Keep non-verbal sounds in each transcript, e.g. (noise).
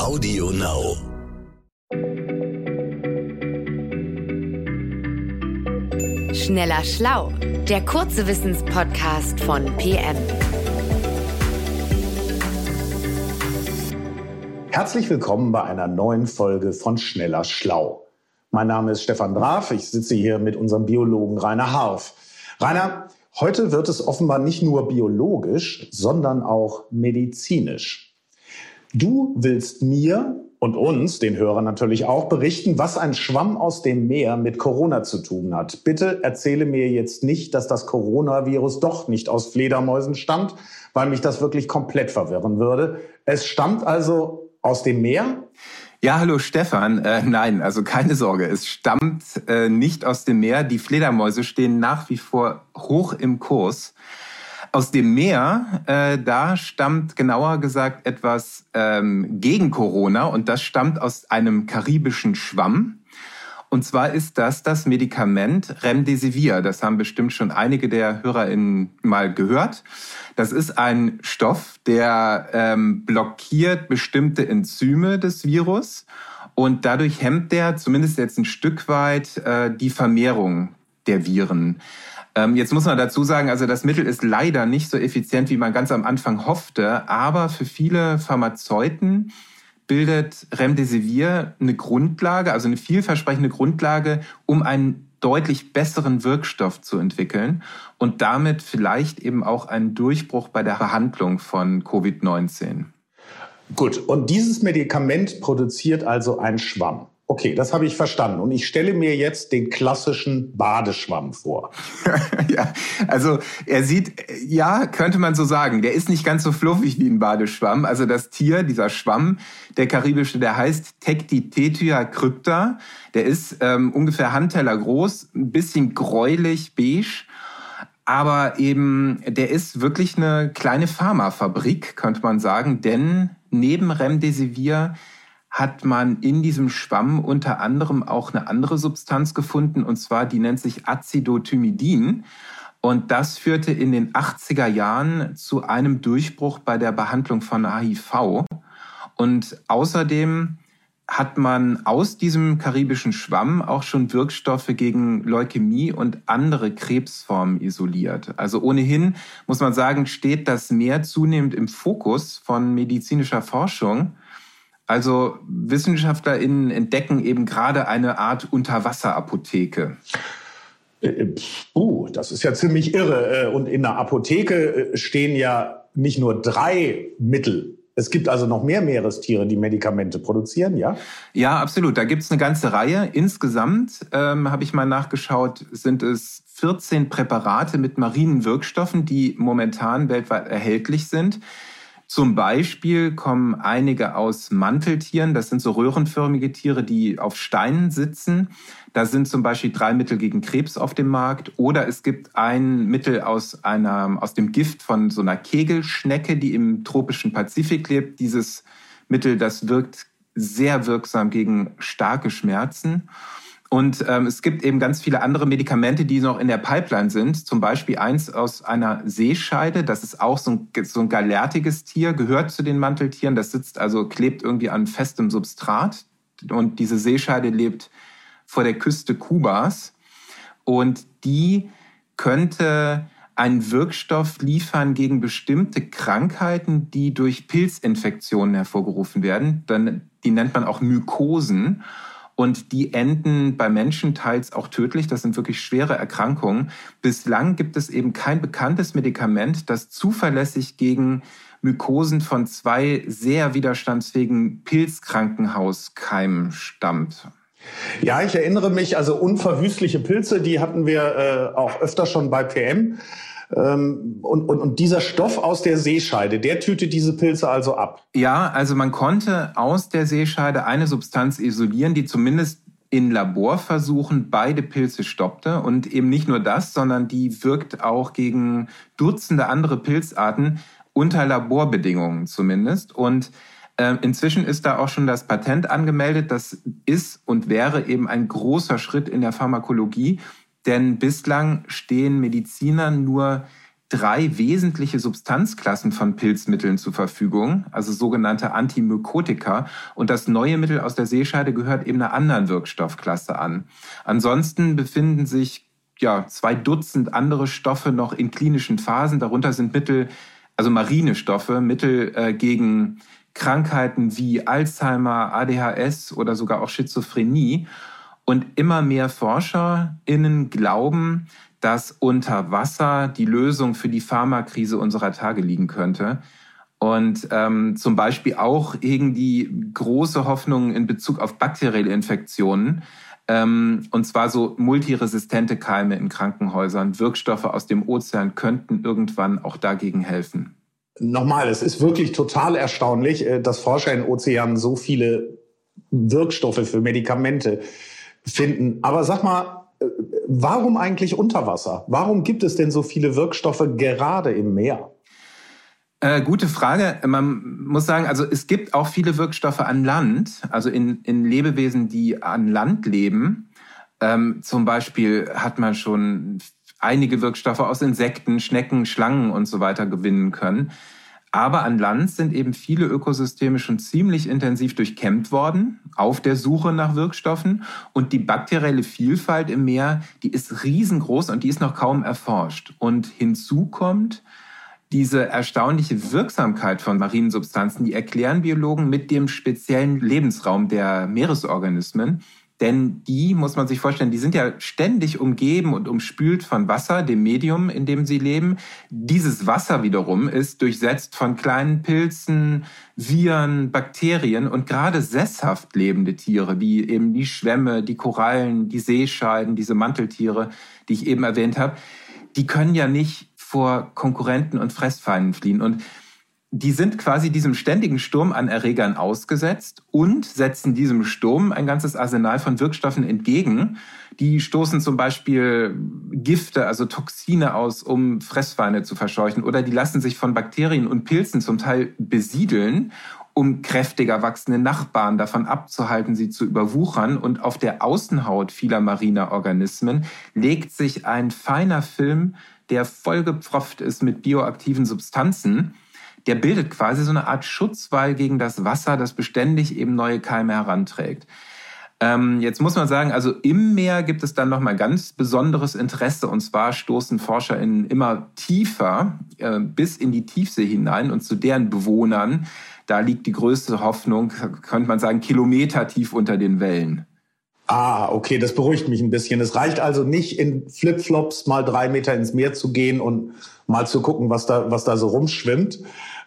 Audio Now. Schneller Schlau, der kurze Wissenspodcast von PM. Herzlich willkommen bei einer neuen Folge von Schneller Schlau. Mein Name ist Stefan Draf, ich sitze hier mit unserem Biologen Rainer Harf. Rainer, heute wird es offenbar nicht nur biologisch, sondern auch medizinisch. Du willst mir und uns, den Hörern natürlich auch, berichten, was ein Schwamm aus dem Meer mit Corona zu tun hat. Bitte erzähle mir jetzt nicht, dass das Coronavirus doch nicht aus Fledermäusen stammt, weil mich das wirklich komplett verwirren würde. Es stammt also aus dem Meer? Ja, hallo Stefan. Äh, nein, also keine Sorge, es stammt äh, nicht aus dem Meer. Die Fledermäuse stehen nach wie vor hoch im Kurs. Aus dem Meer, äh, da stammt genauer gesagt etwas ähm, gegen Corona und das stammt aus einem karibischen Schwamm. Und zwar ist das das Medikament Remdesivir. Das haben bestimmt schon einige der HörerInnen mal gehört. Das ist ein Stoff, der ähm, blockiert bestimmte Enzyme des Virus und dadurch hemmt der zumindest jetzt ein Stück weit äh, die Vermehrung der Viren. Ähm, jetzt muss man dazu sagen, also das Mittel ist leider nicht so effizient, wie man ganz am Anfang hoffte, aber für viele Pharmazeuten bildet Remdesivir eine Grundlage, also eine vielversprechende Grundlage, um einen deutlich besseren Wirkstoff zu entwickeln und damit vielleicht eben auch einen Durchbruch bei der Behandlung von Covid-19. Gut, und dieses Medikament produziert also ein Schwamm. Okay, das habe ich verstanden. Und ich stelle mir jetzt den klassischen Badeschwamm vor. (laughs) ja, also er sieht, ja, könnte man so sagen, der ist nicht ganz so fluffig wie ein Badeschwamm. Also das Tier, dieser Schwamm, der karibische, der heißt Tectitetia crypta. Der ist ähm, ungefähr Handteller groß, ein bisschen gräulich, beige. Aber eben, der ist wirklich eine kleine Pharmafabrik, könnte man sagen, denn neben Remdesivir hat man in diesem Schwamm unter anderem auch eine andere Substanz gefunden, und zwar die nennt sich Acidothymidin. Und das führte in den 80er Jahren zu einem Durchbruch bei der Behandlung von HIV. Und außerdem hat man aus diesem karibischen Schwamm auch schon Wirkstoffe gegen Leukämie und andere Krebsformen isoliert. Also ohnehin muss man sagen, steht das Meer zunehmend im Fokus von medizinischer Forschung. Also WissenschaftlerInnen entdecken eben gerade eine Art Unterwasserapotheke. Uh, das ist ja ziemlich irre. Äh, und in der Apotheke stehen ja nicht nur drei Mittel. Es gibt also noch mehr Meerestiere, die Medikamente produzieren, ja? Ja, absolut. Da gibt es eine ganze Reihe. Insgesamt, ähm, habe ich mal nachgeschaut, sind es 14 Präparate mit marinen Wirkstoffen, die momentan weltweit erhältlich sind. Zum Beispiel kommen einige aus Manteltieren. Das sind so röhrenförmige Tiere, die auf Steinen sitzen. Da sind zum Beispiel drei Mittel gegen Krebs auf dem Markt. Oder es gibt ein Mittel aus, einer, aus dem Gift von so einer Kegelschnecke, die im tropischen Pazifik lebt. Dieses Mittel, das wirkt sehr wirksam gegen starke Schmerzen. Und ähm, es gibt eben ganz viele andere Medikamente, die noch in der Pipeline sind. Zum Beispiel eins aus einer Seescheide. Das ist auch so ein, so ein galertiges Tier, gehört zu den Manteltieren. Das sitzt also, klebt irgendwie an festem Substrat. Und diese Seescheide lebt vor der Küste Kubas. Und die könnte einen Wirkstoff liefern gegen bestimmte Krankheiten, die durch Pilzinfektionen hervorgerufen werden. Dann, die nennt man auch Mykosen. Und die enden bei Menschen teils auch tödlich. Das sind wirklich schwere Erkrankungen. Bislang gibt es eben kein bekanntes Medikament, das zuverlässig gegen Mykosen von zwei sehr widerstandsfähigen Pilzkrankenhauskeimen stammt. Ja, ich erinnere mich, also unverwüstliche Pilze, die hatten wir äh, auch öfter schon bei PM. Ähm, und, und, und dieser Stoff aus der Seescheide, der tütet diese Pilze also ab. Ja, also man konnte aus der Seescheide eine Substanz isolieren, die zumindest in Laborversuchen beide Pilze stoppte. Und eben nicht nur das, sondern die wirkt auch gegen Dutzende andere Pilzarten unter Laborbedingungen zumindest. Und äh, inzwischen ist da auch schon das Patent angemeldet. Das ist und wäre eben ein großer Schritt in der Pharmakologie. Denn bislang stehen Medizinern nur drei wesentliche Substanzklassen von Pilzmitteln zur Verfügung, also sogenannte Antimykotika. Und das neue Mittel aus der Seescheide gehört eben einer anderen Wirkstoffklasse an. Ansonsten befinden sich ja, zwei Dutzend andere Stoffe noch in klinischen Phasen. Darunter sind Mittel, also marine Stoffe, Mittel äh, gegen Krankheiten wie Alzheimer, ADHS oder sogar auch Schizophrenie. Und immer mehr ForscherInnen glauben, dass unter Wasser die Lösung für die Pharmakrise unserer Tage liegen könnte. Und ähm, zum Beispiel auch irgendwie große Hoffnungen in Bezug auf bakterielle Infektionen. Ähm, und zwar so multiresistente Keime in Krankenhäusern. Wirkstoffe aus dem Ozean könnten irgendwann auch dagegen helfen. Nochmal, es ist wirklich total erstaunlich, äh, dass Forscher in Ozeanen so viele Wirkstoffe für Medikamente finden. Aber sag mal, äh, warum eigentlich unter Wasser? Warum gibt es denn so viele Wirkstoffe gerade im Meer? Äh, gute Frage. Man muss sagen, also es gibt auch viele Wirkstoffe an Land, also in, in Lebewesen, die an Land leben. Ähm, zum Beispiel hat man schon einige Wirkstoffe aus Insekten, Schnecken, Schlangen und so weiter gewinnen können. Aber an Land sind eben viele Ökosysteme schon ziemlich intensiv durchkämmt worden auf der Suche nach Wirkstoffen. Und die bakterielle Vielfalt im Meer, die ist riesengroß und die ist noch kaum erforscht. Und hinzu kommt diese erstaunliche Wirksamkeit von marinen Substanzen, die erklären Biologen mit dem speziellen Lebensraum der Meeresorganismen. Denn die, muss man sich vorstellen, die sind ja ständig umgeben und umspült von Wasser, dem Medium, in dem sie leben. Dieses Wasser wiederum ist durchsetzt von kleinen Pilzen, Viren, Bakterien und gerade sesshaft lebende Tiere, wie eben die Schwämme, die Korallen, die Seescheiden, diese Manteltiere, die ich eben erwähnt habe, die können ja nicht vor Konkurrenten und Fressfeinden fliehen. Und die sind quasi diesem ständigen Sturm an Erregern ausgesetzt und setzen diesem Sturm ein ganzes Arsenal von Wirkstoffen entgegen. Die stoßen zum Beispiel Gifte, also Toxine aus, um Fressfeinde zu verscheuchen. Oder die lassen sich von Bakterien und Pilzen zum Teil besiedeln, um kräftiger wachsende Nachbarn davon abzuhalten, sie zu überwuchern. Und auf der Außenhaut vieler mariner Organismen legt sich ein feiner Film, der vollgepfropft ist mit bioaktiven Substanzen der bildet quasi so eine Art Schutzwall gegen das Wasser, das beständig eben neue Keime heranträgt. Ähm, jetzt muss man sagen, also im Meer gibt es dann nochmal ganz besonderes Interesse und zwar stoßen ForscherInnen immer tiefer äh, bis in die Tiefsee hinein und zu deren Bewohnern, da liegt die größte Hoffnung, könnte man sagen, Kilometer tief unter den Wellen. Ah, okay, das beruhigt mich ein bisschen. Es reicht also nicht, in Flipflops mal drei Meter ins Meer zu gehen und mal zu gucken, was da, was da so rumschwimmt.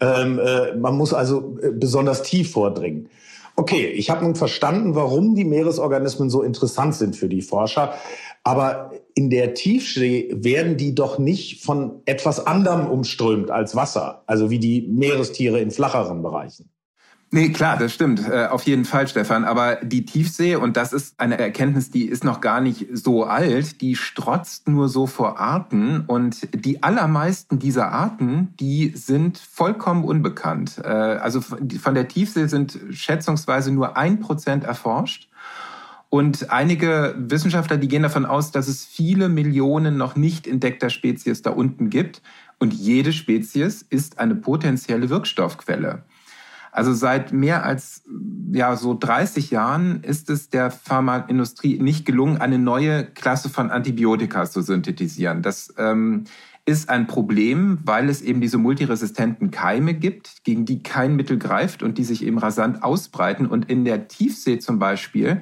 Ähm, äh, man muss also äh, besonders tief vordringen. Okay, ich habe nun verstanden, warum die Meeresorganismen so interessant sind für die Forscher. Aber in der Tiefsee werden die doch nicht von etwas anderem umströmt als Wasser, also wie die Meerestiere in flacheren Bereichen. Nee, klar, das stimmt. Äh, auf jeden Fall, Stefan. Aber die Tiefsee, und das ist eine Erkenntnis, die ist noch gar nicht so alt, die strotzt nur so vor Arten. Und die allermeisten dieser Arten, die sind vollkommen unbekannt. Äh, also von der Tiefsee sind schätzungsweise nur ein Prozent erforscht. Und einige Wissenschaftler, die gehen davon aus, dass es viele Millionen noch nicht entdeckter Spezies da unten gibt. Und jede Spezies ist eine potenzielle Wirkstoffquelle. Also seit mehr als ja so 30 Jahren ist es der Pharmaindustrie nicht gelungen, eine neue Klasse von Antibiotika zu synthetisieren. Das ähm, ist ein Problem, weil es eben diese multiresistenten Keime gibt, gegen die kein Mittel greift und die sich eben rasant ausbreiten. Und in der Tiefsee zum Beispiel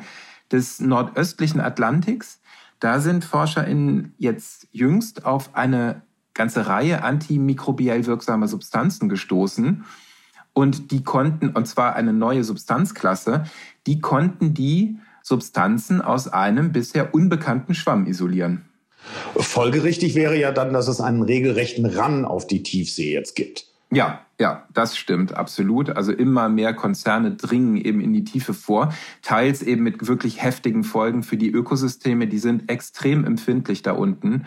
des nordöstlichen Atlantiks, da sind ForscherInnen jetzt jüngst auf eine ganze Reihe antimikrobiell wirksamer Substanzen gestoßen und die konnten, und zwar eine neue Substanzklasse, die konnten die Substanzen aus einem bisher unbekannten Schwamm isolieren. Folgerichtig wäre ja dann, dass es einen regelrechten Run auf die Tiefsee jetzt gibt. Ja, ja, das stimmt, absolut. Also immer mehr Konzerne dringen eben in die Tiefe vor, teils eben mit wirklich heftigen Folgen für die Ökosysteme, die sind extrem empfindlich da unten.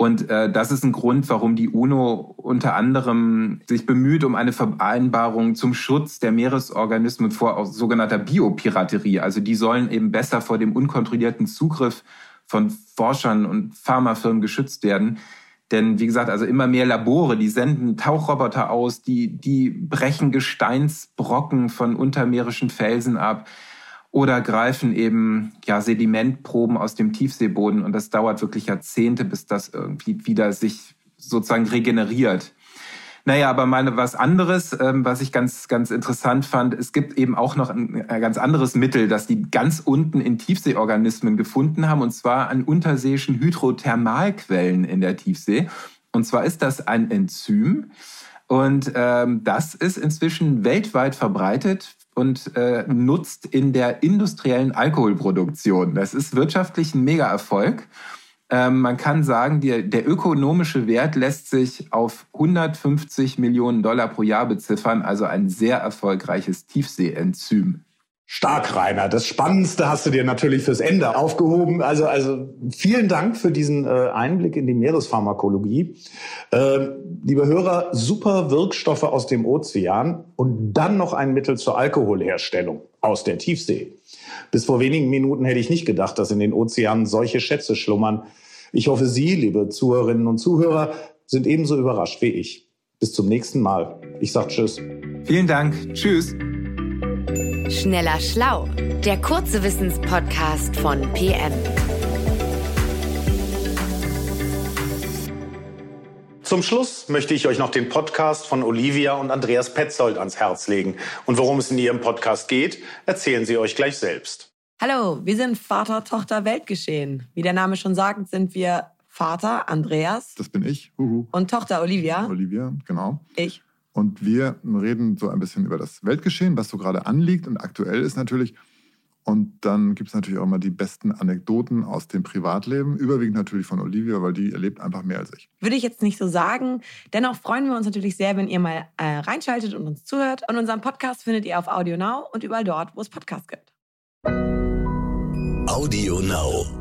Und äh, das ist ein Grund, warum die UNO unter anderem sich bemüht um eine Vereinbarung zum Schutz der Meeresorganismen vor sogenannter Biopiraterie. Also die sollen eben besser vor dem unkontrollierten Zugriff von Forschern und Pharmafirmen geschützt werden. Denn wie gesagt, also immer mehr Labore, die senden Tauchroboter aus, die, die brechen Gesteinsbrocken von untermeerischen Felsen ab oder greifen eben ja Sedimentproben aus dem Tiefseeboden und das dauert wirklich Jahrzehnte, bis das irgendwie wieder sich sozusagen regeneriert. Naja, aber meine was anderes, ähm, was ich ganz, ganz interessant fand, es gibt eben auch noch ein, ein ganz anderes Mittel, das die ganz unten in Tiefseeorganismen gefunden haben, und zwar an unterseeischen Hydrothermalquellen in der Tiefsee. Und zwar ist das ein Enzym. Und ähm, das ist inzwischen weltweit verbreitet und äh, nutzt in der industriellen Alkoholproduktion. Das ist wirtschaftlich ein Mega-Erfolg. Ähm, man kann sagen, die, der ökonomische Wert lässt sich auf 150 Millionen Dollar pro Jahr beziffern, also ein sehr erfolgreiches Tiefseeenzym. Stark, Rainer. Das Spannendste hast du dir natürlich fürs Ende aufgehoben. Also, also vielen Dank für diesen äh, Einblick in die Meerespharmakologie. Äh, liebe Hörer, super Wirkstoffe aus dem Ozean und dann noch ein Mittel zur Alkoholherstellung aus der Tiefsee. Bis vor wenigen Minuten hätte ich nicht gedacht, dass in den Ozeanen solche Schätze schlummern. Ich hoffe, Sie, liebe Zuhörerinnen und Zuhörer, sind ebenso überrascht wie ich. Bis zum nächsten Mal. Ich sage Tschüss. Vielen Dank. Tschüss. Schneller Schlau, der kurze Wissenspodcast von PM. Zum Schluss möchte ich euch noch den Podcast von Olivia und Andreas Petzold ans Herz legen. Und worum es in ihrem Podcast geht, erzählen sie euch gleich selbst. Hallo, wir sind Vater, Tochter, Weltgeschehen. Wie der Name schon sagt, sind wir Vater Andreas. Das bin ich. Huhu. Und Tochter Olivia. Olivia, genau. Ich. Und wir reden so ein bisschen über das Weltgeschehen, was so gerade anliegt und aktuell ist natürlich. Und dann gibt es natürlich auch immer die besten Anekdoten aus dem Privatleben, überwiegend natürlich von Olivia, weil die erlebt einfach mehr als ich. Würde ich jetzt nicht so sagen. Dennoch freuen wir uns natürlich sehr, wenn ihr mal äh, reinschaltet und uns zuhört. Und unseren Podcast findet ihr auf Audio Now und überall dort, wo es Podcasts gibt. Audio Now.